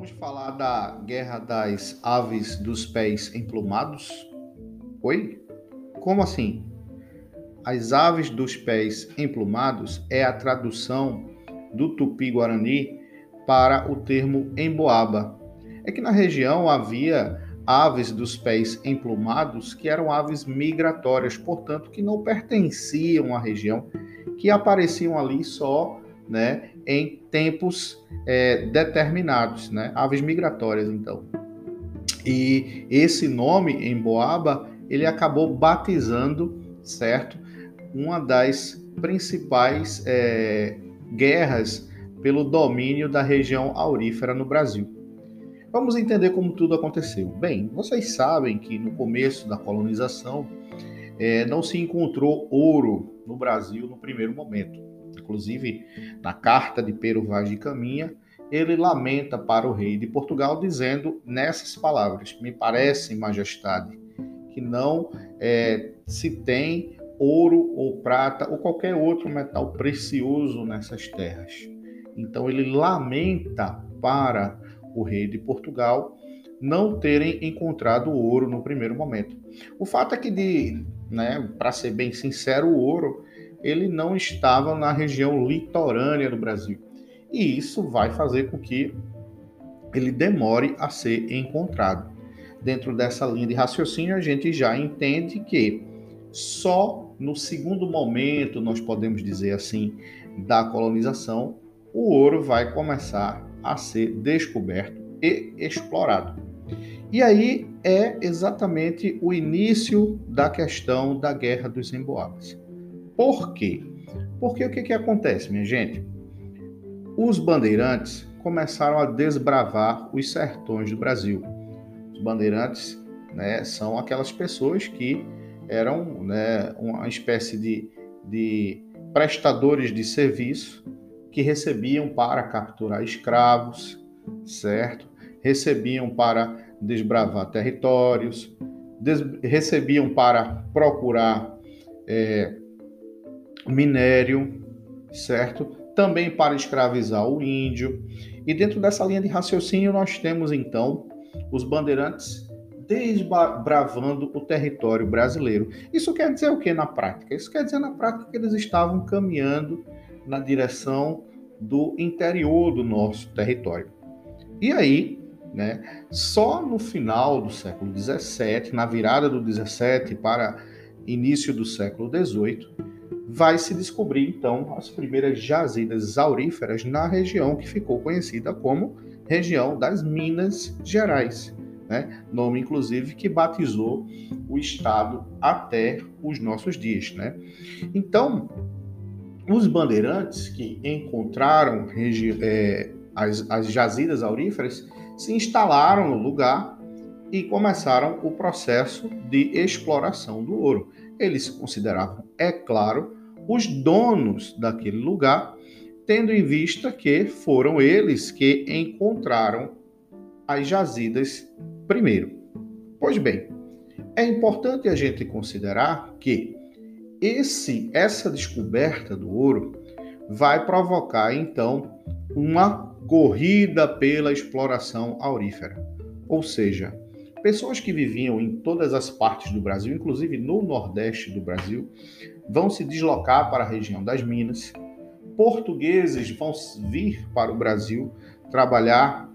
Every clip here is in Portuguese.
Vamos falar da Guerra das Aves dos Pés Emplumados? Oi? Como assim? As aves dos pés emplumados é a tradução do tupi-guarani para o termo emboaba. É que na região havia aves dos pés emplumados que eram aves migratórias, portanto, que não pertenciam à região, que apareciam ali só né, em tempos é, determinados, né, aves migratórias, então. E esse nome, emboaba, ele acabou batizando, certo, uma das principais é, guerras pelo domínio da região aurífera no Brasil. Vamos entender como tudo aconteceu. Bem, vocês sabem que no começo da colonização é, não se encontrou ouro no Brasil no primeiro momento. Inclusive, na carta de Pero Vaz de Caminha, ele lamenta para o rei de Portugal, dizendo nessas palavras: Me parece, majestade, que não é, se tem ouro ou prata ou qualquer outro metal precioso nessas terras. Então ele lamenta para o rei de Portugal não terem encontrado ouro no primeiro momento. O fato é que, de, né, para ser bem sincero, o ouro ele não estava na região litorânea do Brasil. E isso vai fazer com que ele demore a ser encontrado. Dentro dessa linha de raciocínio, a gente já entende que só no segundo momento, nós podemos dizer assim, da colonização, o ouro vai começar a ser descoberto e explorado. E aí é exatamente o início da questão da Guerra dos Emboabas. Por quê? Porque o que, que acontece, minha gente? Os bandeirantes começaram a desbravar os sertões do Brasil. Os bandeirantes né, são aquelas pessoas que eram né, uma espécie de, de prestadores de serviço que recebiam para capturar escravos, certo? Recebiam para desbravar territórios, des recebiam para procurar é, minério, certo? Também para escravizar o índio. E dentro dessa linha de raciocínio, nós temos então os bandeirantes desbravando o território brasileiro. Isso quer dizer o que na prática? Isso quer dizer na prática que eles estavam caminhando na direção do interior do nosso território. E aí, né, só no final do século XVII, na virada do XVII para início do século XVIII, vai se descobrir então as primeiras jazidas auríferas na região que ficou conhecida como região das Minas Gerais né? nome inclusive que batizou o estado até os nossos dias. Né? Então, os bandeirantes que encontraram é, as, as jazidas auríferas se instalaram no lugar e começaram o processo de exploração do ouro. Eles consideravam, é claro, os donos daquele lugar, tendo em vista que foram eles que encontraram as jazidas primeiro. Pois bem, é importante a gente considerar que esse essa descoberta do ouro vai provocar então uma corrida pela exploração aurífera. Ou seja, pessoas que viviam em todas as partes do Brasil, inclusive no Nordeste do Brasil, vão se deslocar para a região das Minas. Portugueses vão vir para o Brasil trabalhar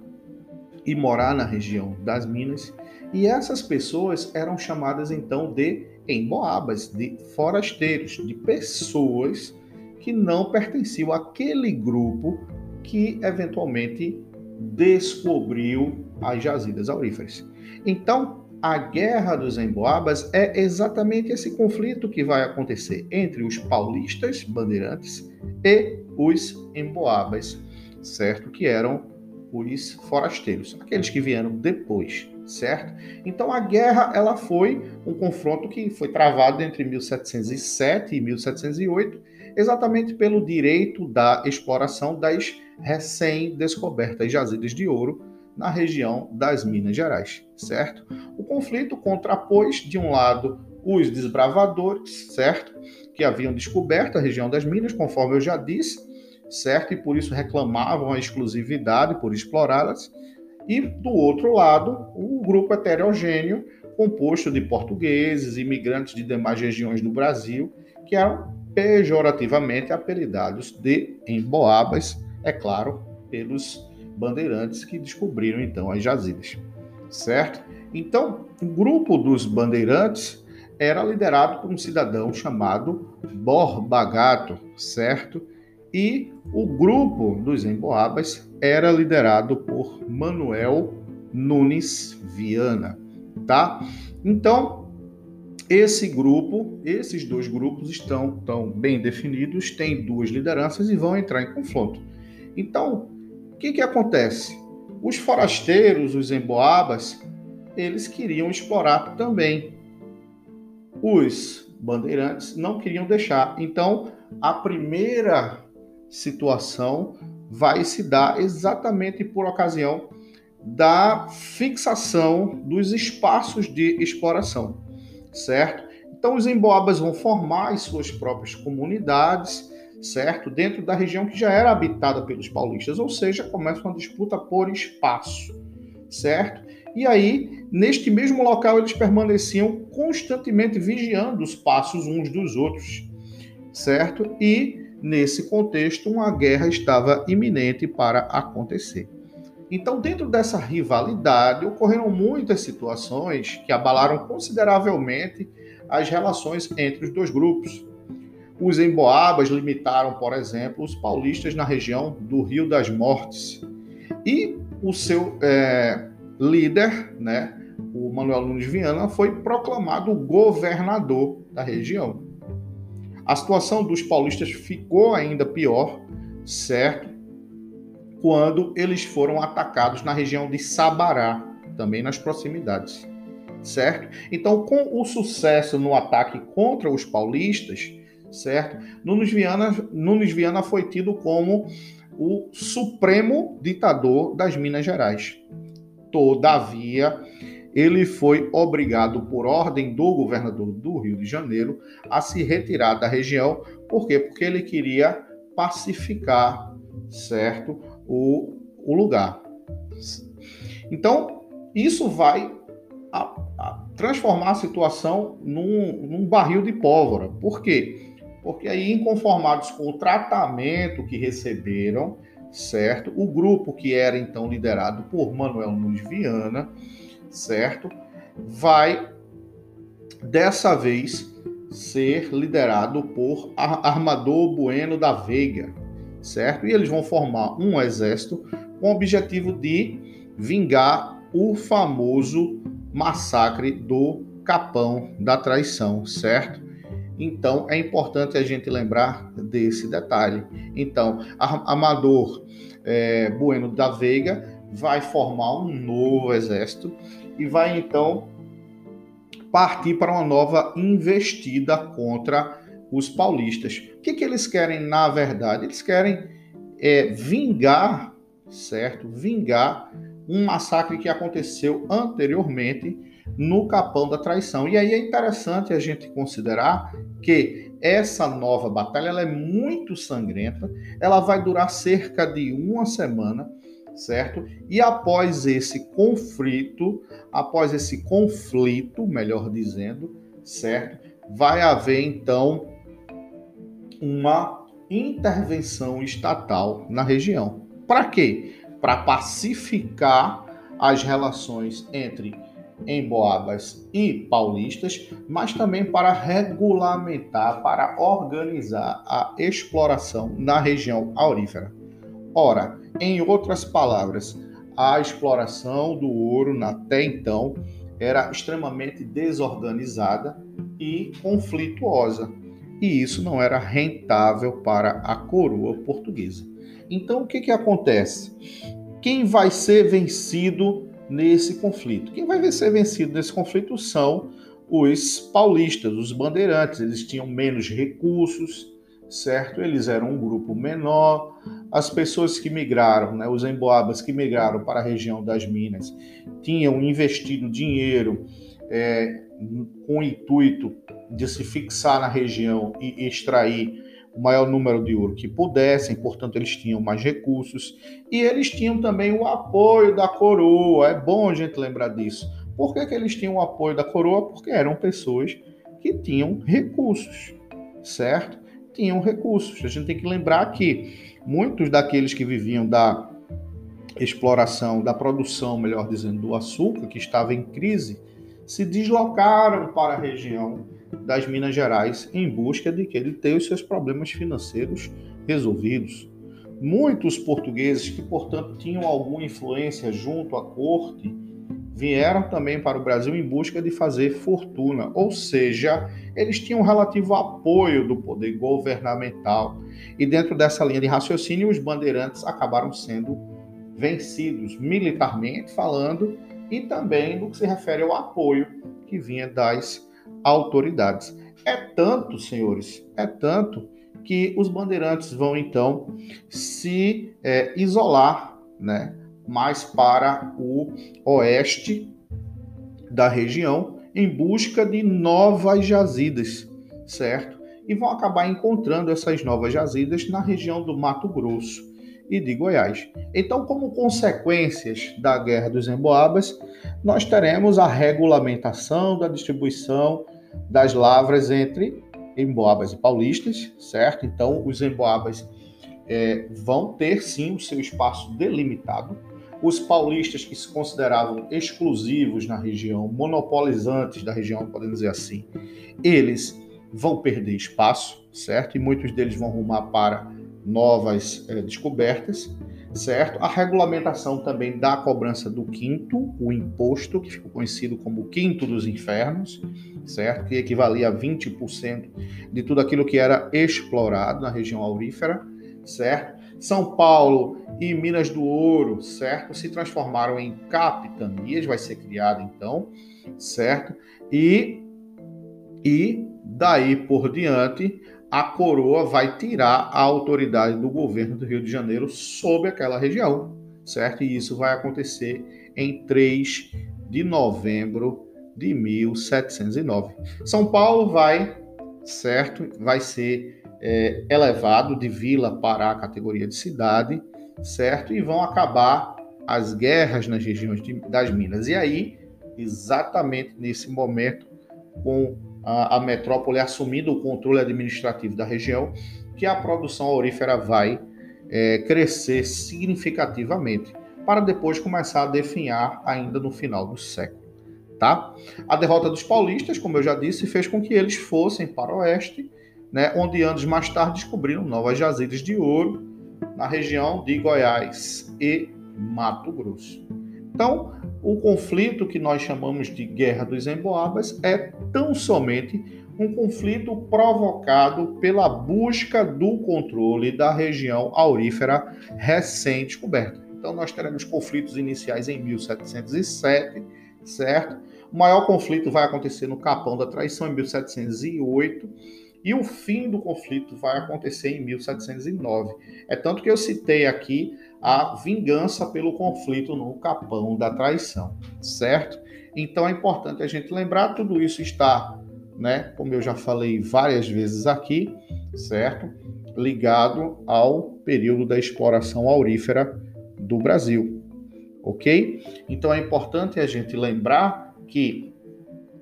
e morar na região das Minas, e essas pessoas eram chamadas então de emboabas, de forasteiros, de pessoas que não pertenciam àquele grupo que eventualmente descobriu as jazidas auríferas. Então, a guerra dos emboabas é exatamente esse conflito que vai acontecer entre os paulistas bandeirantes e os emboabas, certo? Que eram os forasteiros, aqueles que vieram depois, certo? Então a guerra ela foi um confronto que foi travado entre 1707 e 1708, exatamente pelo direito da exploração das recém-descobertas jazidas de ouro na região das Minas Gerais, certo? O conflito contrapôs de um lado os desbravadores, certo? Que haviam descoberto a região das Minas, conforme eu já disse, certo? E por isso reclamavam a exclusividade por explorá-las. E do outro lado, o grupo heterogêneo, composto de portugueses, imigrantes de demais regiões do Brasil, que eram pejorativamente apelidados de emboabas, é claro, pelos bandeirantes que descobriram então as jazidas, certo? Então, o grupo dos bandeirantes era liderado por um cidadão chamado Borba Gato, certo? E o grupo dos emboabas era liderado por Manuel Nunes Viana, tá? Então, esse grupo, esses dois grupos estão tão bem definidos, têm duas lideranças e vão entrar em confronto. Então, o que, que acontece? Os forasteiros, os emboabas, eles queriam explorar também. Os bandeirantes não queriam deixar. Então, a primeira situação vai se dar exatamente por ocasião da fixação dos espaços de exploração, certo? Então, os emboabas vão formar as suas próprias comunidades, certo? Dentro da região que já era habitada pelos paulistas, ou seja, começa uma disputa por espaço, certo? E aí, neste mesmo local, eles permaneciam constantemente vigiando os passos uns dos outros, certo? E nesse contexto, uma guerra estava iminente para acontecer. Então, dentro dessa rivalidade, ocorreram muitas situações que abalaram consideravelmente as relações entre os dois grupos. Os emboabas limitaram, por exemplo, os paulistas na região do Rio das Mortes. E o seu é, líder, né, o Manuel Nunes Viana, foi proclamado governador da região. A situação dos paulistas ficou ainda pior, certo? Quando eles foram atacados na região de Sabará, também nas proximidades, certo? Então, com o sucesso no ataque contra os paulistas, certo? Nunes Viana, Nunes Viana foi tido como o supremo ditador das Minas Gerais. Todavia, ele foi obrigado, por ordem do governador do Rio de Janeiro, a se retirar da região. Por quê? Porque ele queria pacificar, certo, o, o lugar. Então, isso vai a, a transformar a situação num, num barril de pólvora. Por quê? Porque aí, inconformados com o tratamento que receberam, certo? O grupo que era então liderado por Manuel Nunes Viana, certo? Vai dessa vez ser liderado por Armador Bueno da Veiga, certo? E eles vão formar um exército com o objetivo de vingar o famoso massacre do Capão da Traição, certo? Então é importante a gente lembrar desse detalhe. Então, Amador é, Bueno da Veiga vai formar um novo exército e vai então partir para uma nova investida contra os paulistas. O que, que eles querem na verdade? Eles querem é, vingar, certo? Vingar um massacre que aconteceu anteriormente no Capão da Traição. E aí é interessante a gente considerar que essa nova batalha é muito sangrenta, ela vai durar cerca de uma semana, certo? E após esse conflito, após esse conflito, melhor dizendo, certo? Vai haver então uma intervenção estatal na região. Para quê? Para pacificar as relações entre em Boabas e paulistas, mas também para regulamentar, para organizar a exploração na região aurífera. Ora, em outras palavras, a exploração do ouro até então era extremamente desorganizada e conflituosa, e isso não era rentável para a coroa portuguesa. Então, o que, que acontece? Quem vai ser vencido nesse conflito. Quem vai ser vencido nesse conflito são os paulistas, os bandeirantes. Eles tinham menos recursos, certo? Eles eram um grupo menor. As pessoas que migraram, né, os emboabas que migraram para a região das Minas, tinham investido dinheiro é, com o intuito de se fixar na região e extrair o maior número de ouro que pudessem, portanto, eles tinham mais recursos e eles tinham também o apoio da coroa. É bom a gente lembrar disso. Por que, que eles tinham o apoio da coroa? Porque eram pessoas que tinham recursos, certo? Tinham recursos. A gente tem que lembrar que muitos daqueles que viviam da exploração, da produção, melhor dizendo, do açúcar, que estava em crise, se deslocaram para a região das Minas Gerais em busca de que ele ter os seus problemas financeiros resolvidos. Muitos portugueses que, portanto, tinham alguma influência junto à corte vieram também para o Brasil em busca de fazer fortuna, ou seja, eles tinham um relativo apoio do poder governamental. E dentro dessa linha de raciocínio, os bandeirantes acabaram sendo vencidos militarmente falando e também no que se refere ao apoio que vinha das autoridades. É tanto, senhores, é tanto que os bandeirantes vão então se é, isolar, né, mais para o oeste da região em busca de novas jazidas, certo? E vão acabar encontrando essas novas jazidas na região do Mato Grosso e de Goiás. Então, como consequências da Guerra dos Emboabas, nós teremos a regulamentação da distribuição das lavras entre emboabas e paulistas, certo? Então, os emboabas é, vão ter sim o seu espaço delimitado. Os paulistas que se consideravam exclusivos na região, monopolizantes da região, podemos dizer assim, eles vão perder espaço, certo? E muitos deles vão rumar para novas é, descobertas, certo? A regulamentação também da cobrança do quinto, o imposto, que ficou conhecido como o quinto dos infernos, certo? Que equivalia a 20% de tudo aquilo que era explorado na região aurífera, certo? São Paulo e Minas do Ouro, certo? Se transformaram em capitanias, vai ser criada então, certo? E e daí por diante a coroa vai tirar a autoridade do governo do Rio de Janeiro sobre aquela região, certo? E isso vai acontecer em 3 de novembro de 1709. São Paulo vai, certo? Vai ser é, elevado de vila para a categoria de cidade, certo? E vão acabar as guerras nas regiões de, das Minas. E aí, exatamente nesse momento, com a, a metrópole assumindo o controle administrativo da região, que a produção aurífera vai é, crescer significativamente, para depois começar a definhar ainda no final do século. Tá? A derrota dos paulistas, como eu já disse, fez com que eles fossem para o oeste, né, onde anos mais tarde descobriram novas jazidas de ouro na região de Goiás e Mato Grosso. Então, o conflito que nós chamamos de Guerra dos Emboabas é tão somente um conflito provocado pela busca do controle da região aurífera recém-descoberta. Então, nós teremos conflitos iniciais em 1707, certo? O maior conflito vai acontecer no Capão da Traição, em 1708, e o fim do conflito vai acontecer em 1709. É tanto que eu citei aqui a vingança pelo conflito no capão da traição, certo? Então é importante a gente lembrar, tudo isso está, né, como eu já falei várias vezes aqui, certo? Ligado ao período da exploração aurífera do Brasil, ok? Então é importante a gente lembrar que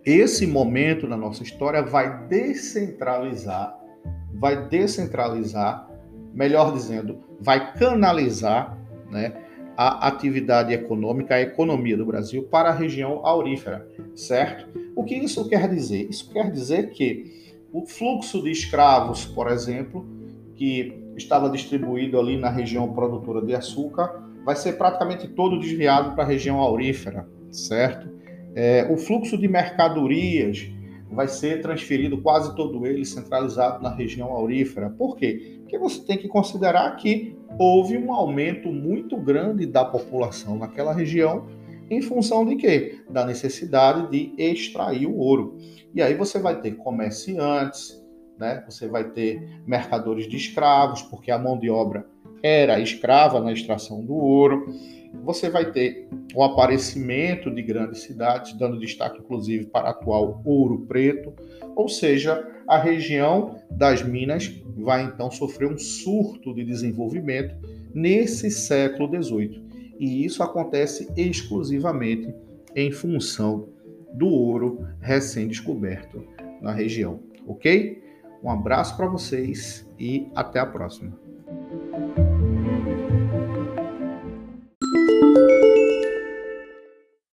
esse momento na nossa história vai descentralizar, vai descentralizar melhor dizendo, vai canalizar né, a atividade econômica, a economia do Brasil para a região aurífera, certo? O que isso quer dizer? Isso quer dizer que o fluxo de escravos, por exemplo, que estava distribuído ali na região produtora de açúcar, vai ser praticamente todo desviado para a região aurífera, certo? É, o fluxo de mercadorias vai ser transferido quase todo ele centralizado na região aurífera. Por quê? Porque você tem que considerar que houve um aumento muito grande da população naquela região em função de quê? Da necessidade de extrair o ouro. E aí você vai ter comerciantes, né? Você vai ter mercadores de escravos, porque a mão de obra era escrava na extração do ouro. Você vai ter o aparecimento de grandes cidades, dando destaque inclusive para o atual Ouro Preto, ou seja, a região das Minas vai então sofrer um surto de desenvolvimento nesse século XVIII. E isso acontece exclusivamente em função do ouro recém-descoberto na região, ok? Um abraço para vocês e até a próxima.